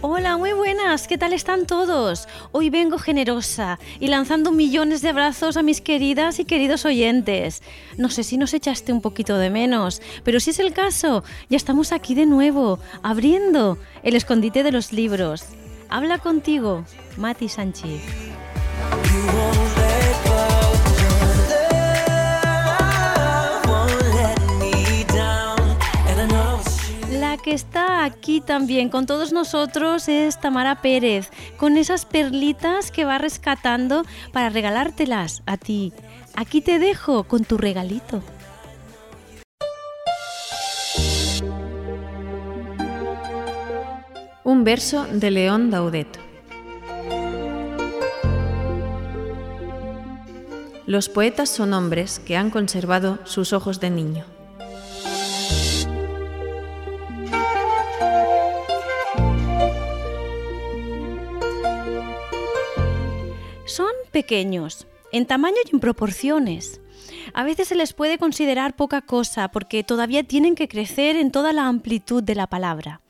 Hola, muy buenas, ¿qué tal están todos? Hoy vengo generosa y lanzando millones de abrazos a mis queridas y queridos oyentes. No sé si nos echaste un poquito de menos, pero si es el caso, ya estamos aquí de nuevo, abriendo el escondite de los libros. Habla contigo, Mati Sánchez. Que está aquí también con todos nosotros es Tamara Pérez, con esas perlitas que va rescatando para regalártelas a ti. Aquí te dejo con tu regalito. Un verso de León Daudet. Los poetas son hombres que han conservado sus ojos de niño. Pequeños, en tamaño y en proporciones. A veces se les puede considerar poca cosa porque todavía tienen que crecer en toda la amplitud de la palabra.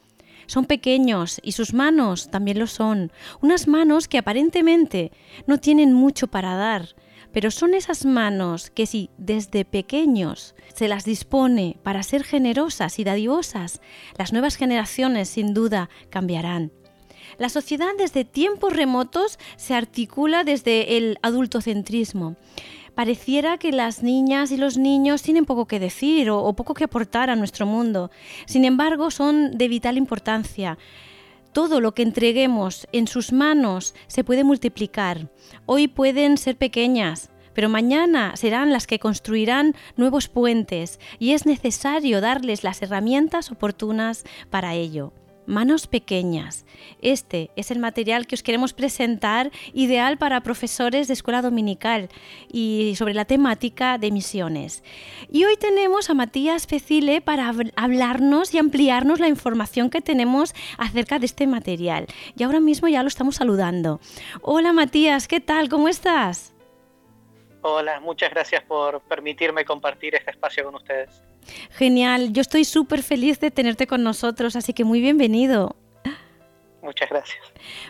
Son pequeños y sus manos también lo son, unas manos que aparentemente no tienen mucho para dar, pero son esas manos que si desde pequeños se las dispone para ser generosas y dadivosas, las nuevas generaciones sin duda cambiarán. La sociedad desde tiempos remotos se articula desde el adultocentrismo. Pareciera que las niñas y los niños tienen poco que decir o, poco que aportar a nuestro mundo. Sin embargo, son de vital importancia todo lo que entreguemos en sus manos se puede multiplicar. Hoy pueden ser pequeñas, pero mañana serán las que construirán nuevos puentes y es necesario darles las herramientas oportunas para ello manos pequeñas. Este es el material que os queremos presentar, ideal para profesores de escuela dominical y sobre la temática de misiones. Y hoy tenemos a Matías Fecile para hablarnos y ampliarnos la información que tenemos acerca de este material. Y ahora mismo ya lo estamos saludando. Hola Matías, ¿qué tal? ¿Cómo estás? Hola, muchas gracias por permitirme compartir este espacio con ustedes. Genial, yo estoy súper feliz de tenerte con nosotros, así que muy bienvenido. Muchas gracias.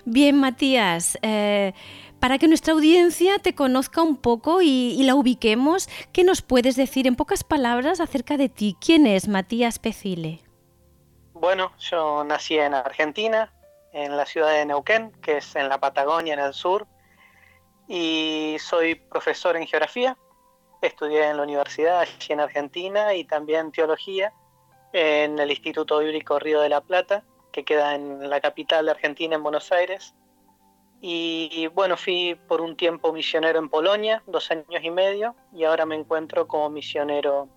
Bien, Matías, eh, para que nuestra audiencia te conozca un poco y, la ubiquemos, ¿qué nos puedes decir en pocas palabras acerca de ti? ¿Quién es Matías Pecile? Bueno, yo nací en Argentina, en la ciudad de Neuquén, que es en la Patagonia, en el sur, y soy profesor en geografía. Estudié en la universidad allí en Argentina y también teología en el Instituto Bíblico Río de la Plata, que queda en la capital de Argentina, en Buenos Aires. Y bueno, fui por un tiempo misionero en Polonia, dos años y medio, y ahora me encuentro como misionero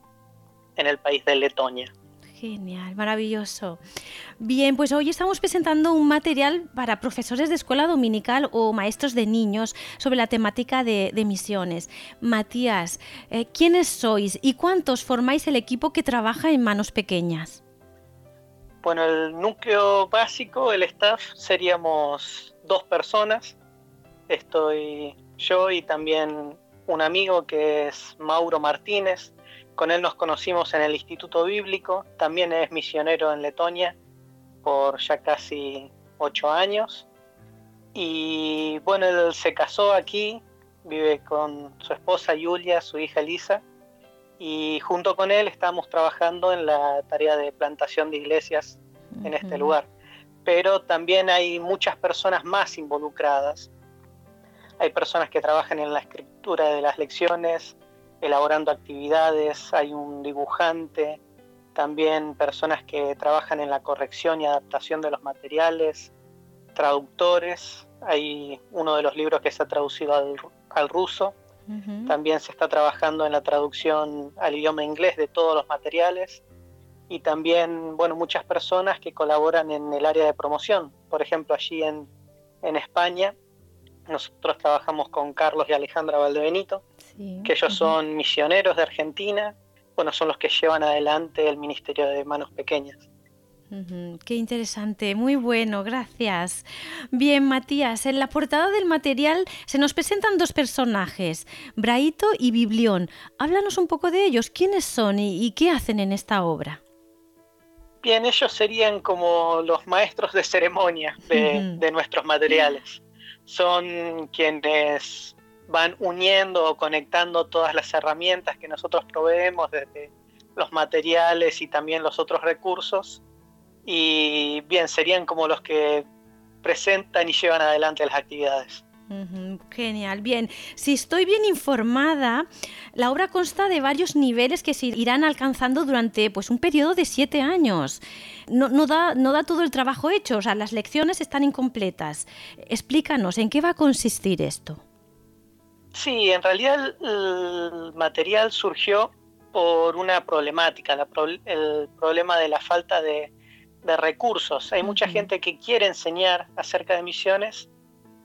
en el país de Letonia. Genial, maravilloso. Bien, pues hoy estamos presentando un material para profesores de escuela dominical o maestros de niños sobre la temática de, misiones. Matías, eh, ¿quiénes sois y cuántos formáis el equipo que trabaja en manos pequeñas? Bueno, el núcleo básico, el staff, seríamos dos personas. Estoy yo y también un amigo que es Mauro Martínez, con él nos conocimos en el Instituto Bíblico, también es misionero en Letonia por ya casi ocho años. Y bueno, él se casó aquí, vive con su esposa Julia, su hija Elisa, y junto con él estamos trabajando en la tarea de plantación de iglesias en este lugar. Pero también hay muchas personas más involucradas. Hay personas que trabajan en la escritura de las lecciones, elaborando actividades, hay un dibujante, también personas que trabajan en la corrección y adaptación de los materiales, traductores, hay uno de los libros que se ha traducido al, ruso, también se está trabajando en la traducción al idioma inglés de todos los materiales y también, bueno, muchas personas que colaboran en el área de promoción. Por ejemplo, allí en, en España nosotros trabajamos con Carlos y Alejandra Valdebenito, que ellos son misioneros de Argentina, bueno, son los que llevan adelante el Ministerio de Manos Pequeñas. Qué interesante, muy bueno, gracias. Bien, Matías, en la portada del material se nos presentan dos personajes, Braito y Biblión. Háblanos un poco de ellos, quiénes son y, qué hacen en esta obra. Bien, ellos serían como los maestros de ceremonia de nuestros materiales. Son quienes van uniendo o conectando todas las herramientas que nosotros proveemos desde los materiales y también los otros recursos y bien, serían como los que presentan y llevan adelante las actividades. genial, bien. Si estoy bien informada, la obra consta de varios niveles que se irán alcanzando durante pues, un periodo de siete años. No, no, da, no da todo el trabajo hecho, o sea, las lecciones están incompletas. Explícanos, ¿en qué va a consistir esto? Sí, en realidad el material surgió por una problemática, el problema de la falta de, de recursos. Hay mucha gente que quiere enseñar acerca de misiones,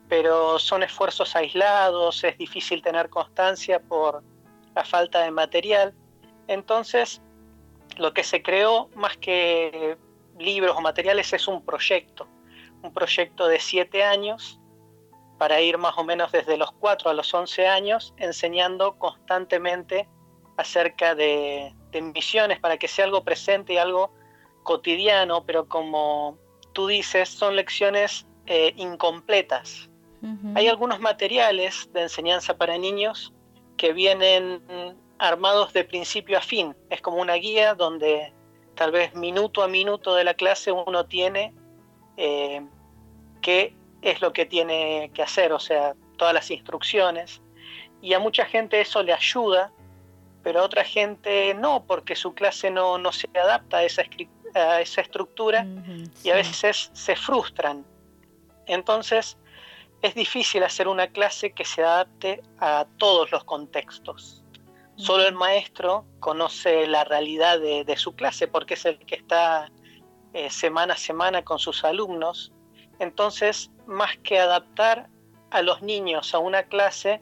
pero son esfuerzos aislados, es difícil tener constancia por la falta de material. Entonces, lo que se creó más que libros o materiales es un proyecto, un proyecto de siete años para ir más o menos desde los cuatro a los once años enseñando constantemente acerca de, de misiones para que sea algo presente y algo cotidiano, pero como tú dices, son lecciones eh, incompletas. Hay algunos materiales de enseñanza para niños que vienen armados de principio a fin. Es como una guía donde tal vez minuto a minuto de la clase uno tiene eh, qué es lo que tiene que hacer, o sea, todas las instrucciones. Y a mucha gente eso le ayuda, pero a otra gente no, porque su clase no, no se adapta a esa, a esa estructura y a veces se frustran. Entonces es difícil hacer una clase que se adapte a todos los contextos. Solo el maestro conoce la realidad de, su clase porque es el que está eh, semana a semana con sus alumnos. Entonces, más que adaptar a los niños a una clase,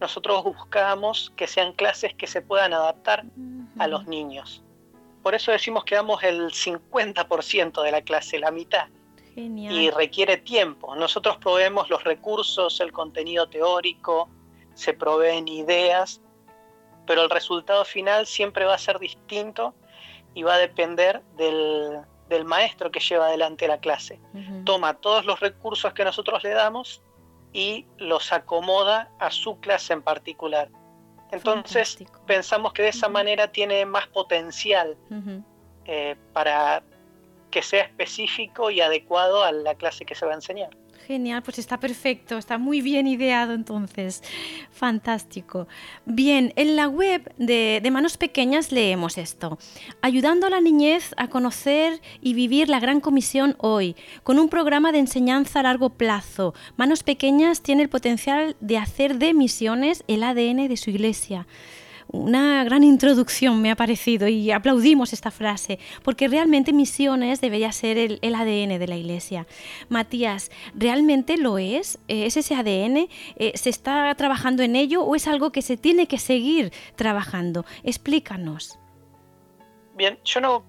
nosotros buscamos que sean clases que se puedan adaptar a los niños. Por eso decimos que damos el 50% de la clase, la mitad. Y requiere tiempo. Nosotros proveemos los recursos, el contenido teórico, se proveen ideas, pero el resultado final siempre va a ser distinto y va a depender del, maestro que lleva adelante la clase. Toma todos los recursos que nosotros le damos y los acomoda a su clase en particular. Entonces pensamos que de esa manera tiene más potencial eh, para que sea específico y adecuado a la clase que se va a enseñar. Genial, pues está perfecto, está muy bien ideado entonces. Fantástico. Bien, en la web de, Manos Pequeñas leemos esto. Ayudando a la niñez a conocer y vivir la Gran Comisión hoy, con un programa de enseñanza a largo plazo. Manos Pequeñas tiene el potencial de hacer de misiones el ADN de su iglesia una gran introducción me ha parecido y aplaudimos esta frase, porque realmente misiones debería ser el, ADN de la Iglesia. Matías, ¿realmente lo es? ¿Es ese ADN? Eh, ¿Se está trabajando en ello o es algo que se tiene que seguir trabajando? Explícanos. Bien, yo no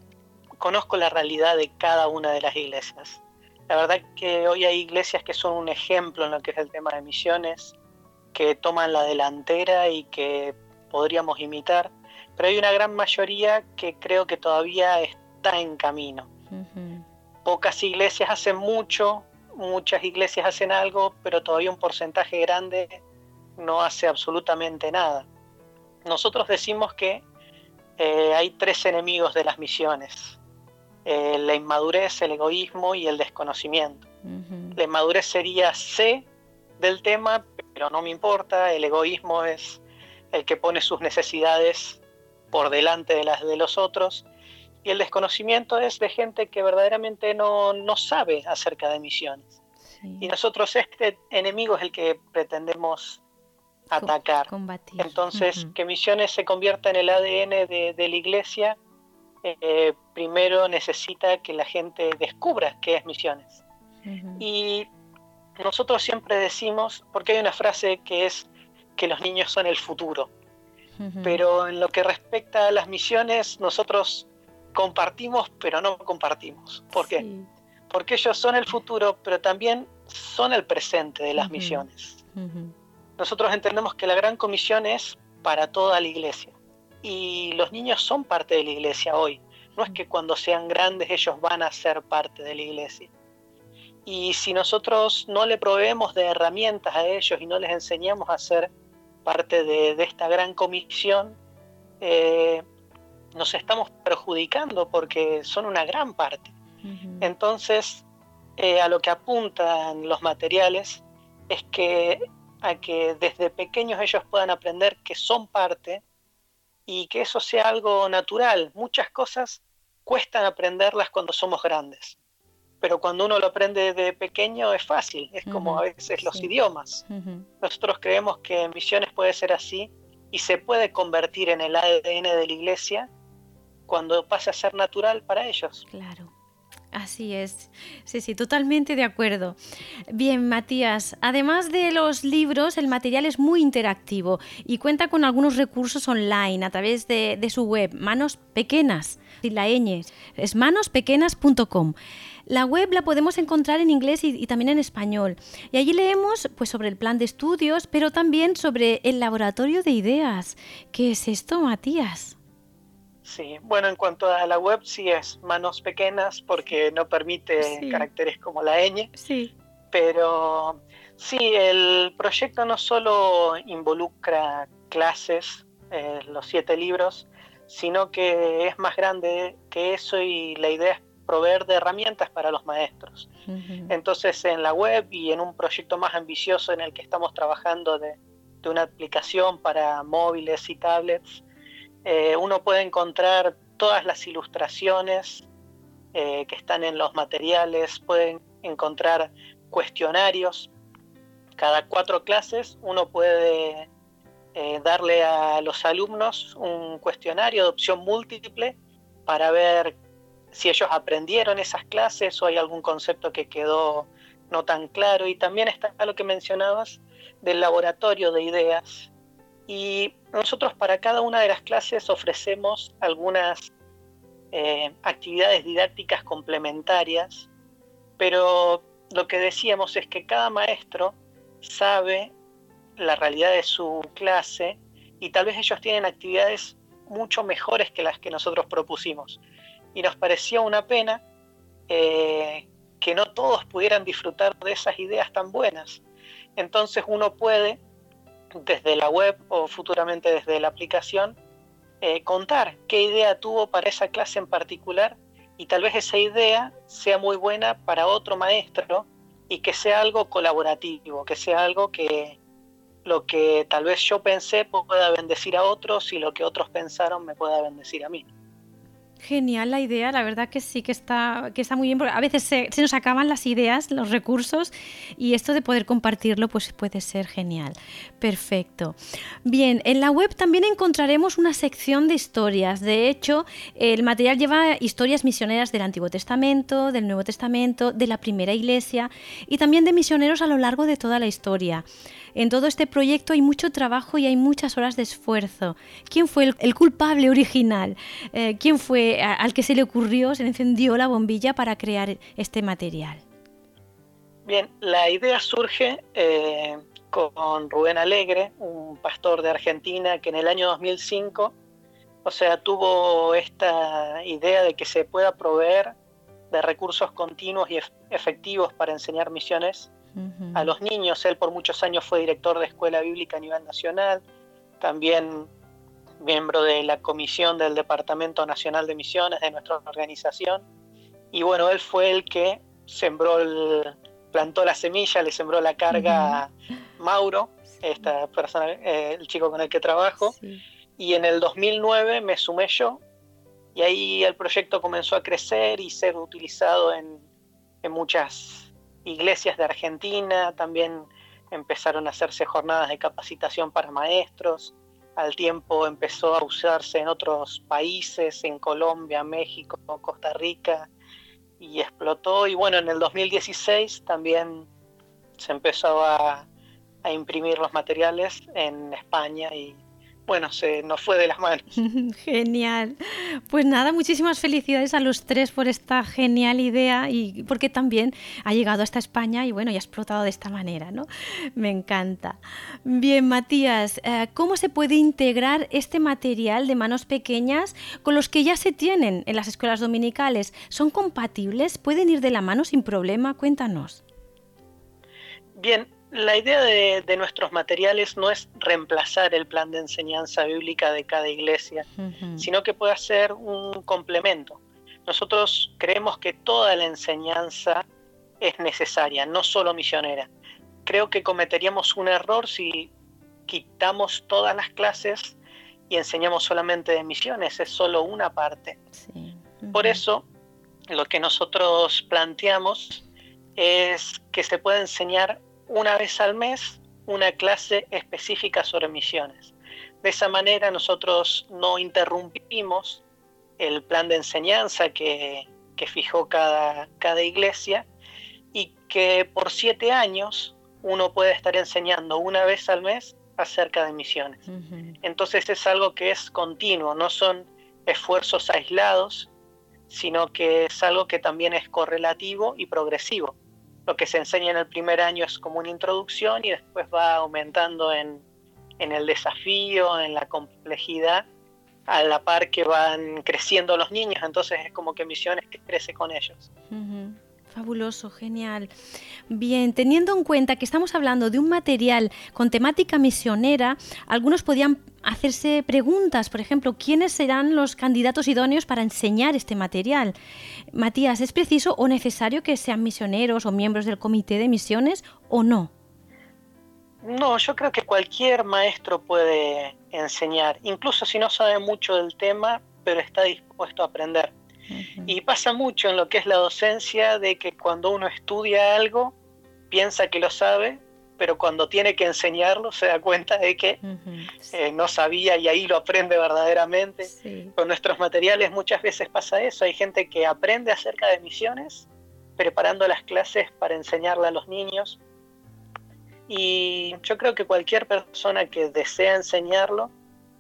conozco la realidad de cada una de las iglesias. La verdad que hoy hay iglesias que son un ejemplo en lo que es el tema de misiones, que toman la delantera y que podríamos imitar, pero hay una gran mayoría que creo que todavía está en camino. Pocas iglesias hacen mucho, muchas iglesias hacen algo, pero todavía un porcentaje grande no hace absolutamente nada. Nosotros decimos que eh, hay tres enemigos de las misiones, eh, la inmadurez, el egoísmo y el desconocimiento. La inmadurez sería C del tema, pero no me importa, el egoísmo es el que pone sus necesidades por delante de las de los otros, y el desconocimiento es de gente que verdaderamente no, sabe acerca de misiones. Y nosotros este enemigo es el que pretendemos atacar. Entonces, que misiones se convierta en el ADN de, la iglesia, eh, primero necesita que la gente descubra qué es misiones. Y nosotros siempre decimos, porque hay una frase que es que los niños son el futuro, pero en lo que respecta a las misiones, nosotros compartimos, pero no compartimos. ¿Por qué? Porque ellos son el futuro, pero también son el presente de las misiones. Nosotros entendemos que la gran comisión es para toda la iglesia y los niños son parte de la iglesia hoy. No es que cuando sean grandes ellos van a ser parte de la iglesia. Y si nosotros no le proveemos de herramientas a ellos y no les enseñamos a ser parte de, esta gran comisión, eh, nos estamos perjudicando porque son una gran parte. Entonces, eh, a lo que apuntan los materiales es que a que desde pequeños ellos puedan aprender que son parte y que eso sea algo natural. Muchas cosas cuestan aprenderlas cuando somos grandes, pero cuando uno lo aprende de pequeño es fácil, es como a veces los idiomas. Nosotros creemos que en misiones puede ser así y se puede convertir en el ADN de la iglesia cuando pasa a ser natural para ellos. Claro. Así es, sí, sí, totalmente de acuerdo. Bien, Matías, además de los libros, el material es muy interactivo y cuenta con algunos recursos online a través de, su web, Manos Pequeñas, y la ñ, es manospequenas.com. La web la podemos encontrar en inglés y, y, también en español. Y allí leemos pues, sobre el plan de estudios, pero también sobre el laboratorio de ideas. ¿Qué es esto, Matías? Sí, bueno, en cuanto a la web, sí es manos pequeñas porque no permite caracteres como la ñ. Sí. Pero sí, el proyecto no solo involucra clases, eh, los siete libros, sino que es más grande que eso y la idea es proveer de herramientas para los maestros. Entonces, en la web y en un proyecto más ambicioso en el que estamos trabajando de una aplicación para móviles y tablets, eh, uno puede encontrar todas las ilustraciones eh, que están en los materiales, pueden encontrar cuestionarios. Cada cuatro clases uno puede eh, darle a los alumnos un cuestionario de opción múltiple para ver si ellos aprendieron esas clases o hay algún concepto que quedó no tan claro. Y también está lo que mencionabas del laboratorio de ideas, y nosotros para cada una de las clases ofrecemos algunas eh, actividades didácticas complementarias, pero lo que decíamos es que cada maestro sabe la realidad de su clase y tal vez ellos tienen actividades mucho mejores que las que nosotros propusimos. Y nos parecía una pena eh, que no todos pudieran disfrutar de esas ideas tan buenas. Entonces uno puede desde la web o futuramente desde la aplicación, eh, contar qué idea tuvo para esa clase en particular y tal vez esa idea sea muy buena para otro maestro y que sea algo colaborativo, que sea algo que lo que tal vez yo pensé pueda bendecir a otros y lo que otros pensaron me pueda bendecir a mí. Genial la idea, la verdad que sí que está, que está muy bien, porque a veces se, nos acaban las ideas, los recursos, y esto de poder compartirlo pues puede ser genial. Perfecto. Bien, en la web también encontraremos una sección de historias. De hecho, el material lleva historias misioneras del Antiguo Testamento, del Nuevo Testamento, de la primera iglesia y también de misioneros a lo largo de toda la historia. En todo este proyecto hay mucho trabajo y hay muchas horas de esfuerzo. ¿Quién fue el, culpable original? Eh, ¿Quién fue al que se le ocurrió, se le encendió la bombilla para crear este material? Bien, la idea surge eh, con Rubén Alegre, un pastor de Argentina que en el año 2005, o sea, tuvo esta idea de que se pueda proveer de recursos continuos y efectivos para enseñar misiones a los niños. Él por muchos años fue director de escuela bíblica a nivel nacional, también miembro de la comisión del Departamento Nacional de Misiones de nuestra organización. Y bueno, él fue el que sembró, el, plantó la semilla, le sembró la carga Mauro, esta persona, eh, el chico con el que trabajo. Y en el 2009 me sumé yo y ahí el proyecto comenzó a crecer y ser utilizado en, en muchas iglesias de Argentina, también empezaron a hacerse jornadas de capacitación para maestros, al tiempo empezó a usarse en otros países, en Colombia, México, Costa Rica, y explotó. Y bueno, en el 2016 también se empezó a, a imprimir los materiales en España y bueno, se nos fue de las manos. Genial. Pues nada, muchísimas felicidades a los tres por esta genial idea y porque también ha llegado hasta España y bueno, y ha explotado de esta manera, ¿no? Me encanta. Bien, Matías, eh, ¿cómo se puede integrar este material de manos pequeñas con los que ya se tienen en las escuelas dominicales? ¿Son compatibles? ¿Pueden ir de la mano sin problema? Cuéntanos. Bien, la idea de, nuestros materiales no es reemplazar el plan de enseñanza bíblica de cada iglesia, sino que puede ser un complemento. Nosotros creemos que toda la enseñanza es necesaria, no solo misionera. Creo que cometeríamos un error si quitamos todas las clases y enseñamos solamente de misiones, es solo una parte. Por eso, lo que nosotros planteamos es que se puede enseñar una vez al mes una clase específica sobre misiones. De esa manera nosotros no interrumpimos el plan de enseñanza que, fijó cada, cada iglesia y que por siete años uno puede estar enseñando una vez al mes acerca de misiones. Entonces es algo que es continuo, no son esfuerzos aislados, sino que es algo que también es correlativo y progresivo lo que se enseña en el primer año es como una introducción y después va aumentando en, el desafío, en la complejidad, a la par que van creciendo los niños, entonces es como que Misiones crece con ellos. Fabuloso, genial. Bien, teniendo en cuenta que estamos hablando de un material con temática misionera, algunos podían hacerse preguntas, por ejemplo, ¿quiénes serán los candidatos idóneos para enseñar este material? Matías, ¿es preciso o necesario que sean misioneros o miembros del comité de misiones o no? No, yo creo que cualquier maestro puede enseñar, incluso si no sabe mucho del tema, pero está dispuesto a aprender. Y pasa mucho en lo que es la docencia de que cuando uno estudia algo, piensa que lo sabe, pero cuando tiene que enseñarlo se da cuenta de que eh, no sabía y ahí lo aprende verdaderamente. Con nuestros materiales muchas veces pasa eso, hay gente que aprende acerca de misiones, preparando las clases para enseñarle a los niños. Y yo creo que cualquier persona que desea enseñarlo,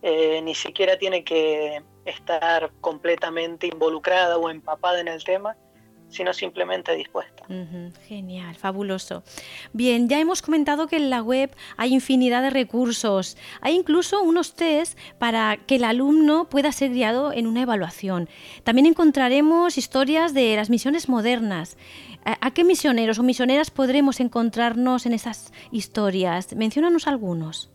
eh, ni siquiera tiene que estar completamente involucrada o empapada en el tema, sino simplemente dispuesta. genial, fabuloso. Bien, ya hemos comentado que en la web hay infinidad de recursos. Hay incluso unos test para que el alumno pueda ser guiado en una evaluación. También encontraremos historias de las misiones modernas. ¿A qué misioneros o misioneras podremos encontrarnos en esas historias? Menciónanos algunos.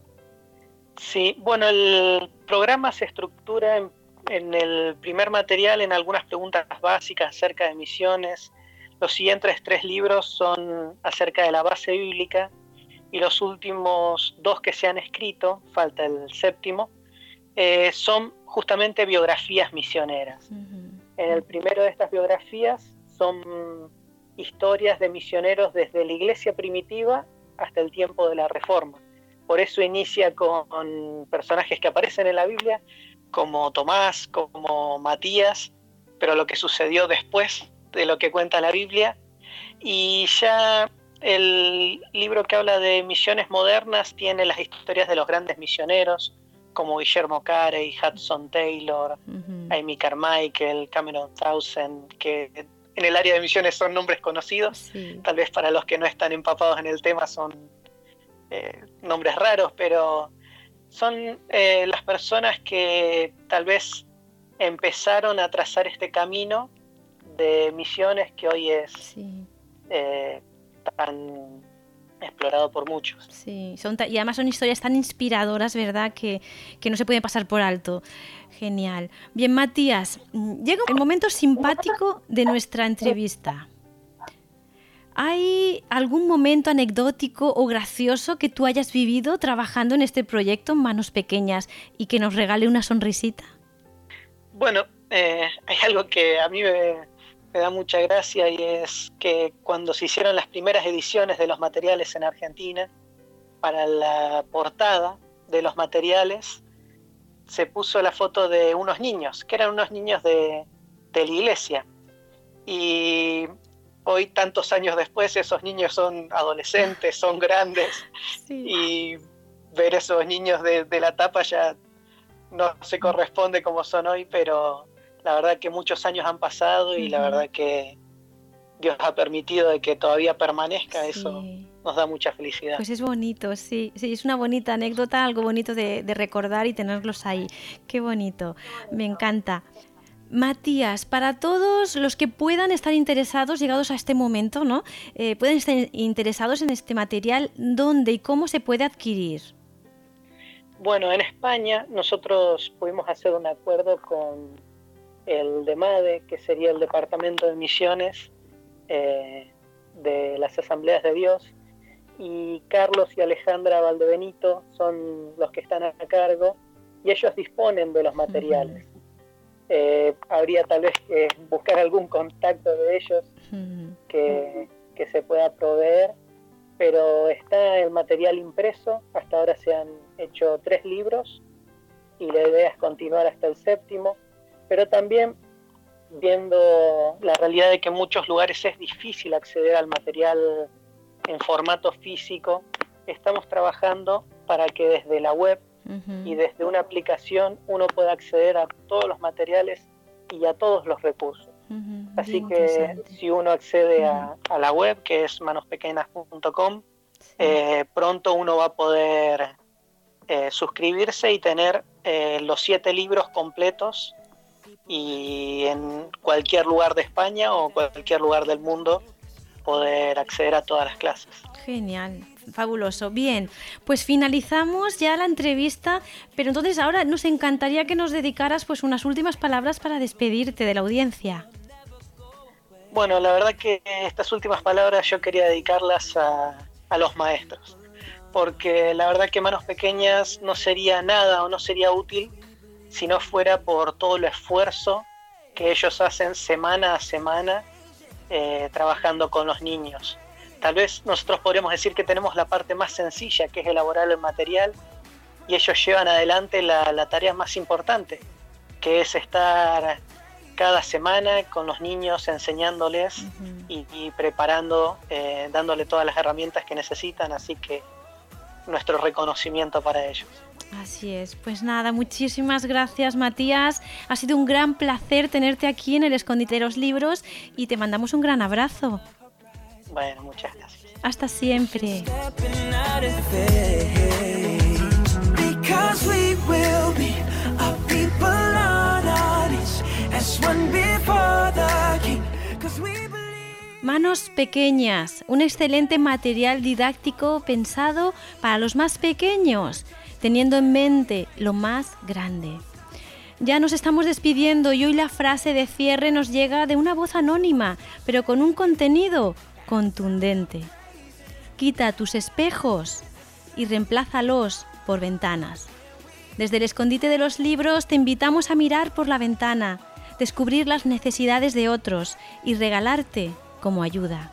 Sí, bueno, el programa se estructura en en el primer material en algunas preguntas básicas acerca de misiones. Los siguientes tres libros son acerca de la base bíblica y los últimos dos que se han escrito, falta el séptimo, eh, son justamente biografías misioneras. En el primero de estas biografías son historias de misioneros desde la iglesia primitiva hasta el tiempo de la Reforma. Por eso inicia con personajes que aparecen en la Biblia, como Tomás, como Matías, pero lo que sucedió después de lo que cuenta la Biblia. Y ya el libro que habla de misiones modernas tiene las historias de los grandes misioneros, como Guillermo Carey, Hudson Taylor, Amy Carmichael, Cameron Townsend, que en el área de misiones son nombres conocidos. Tal vez para los que no están empapados en el tema son eh, nombres raros, pero son eh, las personas que tal vez empezaron a trazar este camino de misiones que hoy es eh, tan explorado por muchos. Sí, son y además son historias tan inspiradoras, ¿verdad? Que, que, no se pueden pasar por alto. Genial. Bien, Matías, mm, llega el momento simpático de nuestra entrevista. ¿Hay algún momento anecdótico o gracioso que tú hayas vivido trabajando en este proyecto Manos Pequeñas y que nos regale una sonrisita? Bueno, eh, hay algo que a mí me, da mucha gracia y es que cuando se hicieron las primeras ediciones de los materiales en Argentina, para la portada de los materiales se puso la foto de unos niños, que eran unos niños de, de la iglesia. Y hoy, tantos años después, esos niños son adolescentes, son grandes, y ver esos niños de, la tapa ya no se corresponde como son hoy, pero la verdad que muchos años han pasado y la verdad que Dios ha permitido de que todavía permanezca eso nos da mucha felicidad. Pues es bonito, sí, sí, es una bonita anécdota, algo bonito de, recordar y tenerlos ahí. Qué bonito, me encanta. Matías, para todos los que puedan estar interesados, llegados a este momento, ¿no? Eh, pueden estar interesados en este material, ¿dónde y cómo se puede adquirir? Bueno, en España nosotros pudimos hacer un acuerdo con el DEMADE, que sería el Departamento de Misiones eh, de las Asambleas de Dios, y Carlos y Alejandra Valdebenito son los que están a cargo y ellos disponen de los materiales. Eh, habría tal vez que buscar algún contacto de ellos que, que, se pueda proveer, pero está el material impreso, hasta ahora se han hecho tres libros y la idea es continuar hasta el séptimo, pero también viendo la realidad de que en muchos lugares es difícil acceder al material en formato físico, estamos trabajando para que desde la web y desde una aplicación uno pueda acceder a todos los materiales y a todos los recursos. Así que si uno accede a, la web, que es manospequeñas.com, eh, pronto uno va a poder eh, suscribirse y tener eh, los siete libros completos y en cualquier lugar de España o cualquier lugar del mundo poder acceder a todas las clases. Genial, fabuloso. Bien, pues finalizamos ya la entrevista, pero entonces ahora nos encantaría que nos dedicaras pues unas últimas palabras para despedirte de la audiencia. Bueno, la verdad que estas últimas palabras yo quería dedicarlas a, los maestros, porque la verdad que Manos Pequeñas no sería nada o no sería útil si no fuera por todo el esfuerzo que ellos hacen semana a semana eh, trabajando con los niños. Tal vez nosotros podríamos decir que tenemos la parte más sencilla, que es elaborar el material, y ellos llevan adelante la, tarea más importante, que es estar cada semana con los niños enseñándoles y, preparando, eh, dándole todas las herramientas que necesitan, así que nuestro reconocimiento para ellos. Así es, pues nada, muchísimas gracias Matías, ha sido un gran placer tenerte aquí en el Escondite de los Libros y te mandamos un gran abrazo. Bueno, muchas gracias. Hasta siempre. Manos pequeñas, un excelente material didáctico pensado para los más pequeños teniendo en mente lo más grande. Ya nos estamos despidiendo y hoy la frase de cierre nos llega de una voz anónima, pero con un contenido contundente. Quita tus espejos y reemplázalos por ventanas. Desde el escondite de los libros te invitamos a mirar por la ventana, descubrir las necesidades de otros y regalarte como ayuda.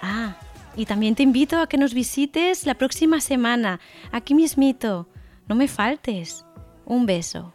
Ah, y también te invito a que nos visites la próxima semana, aquí mismito, no me faltes. Un beso.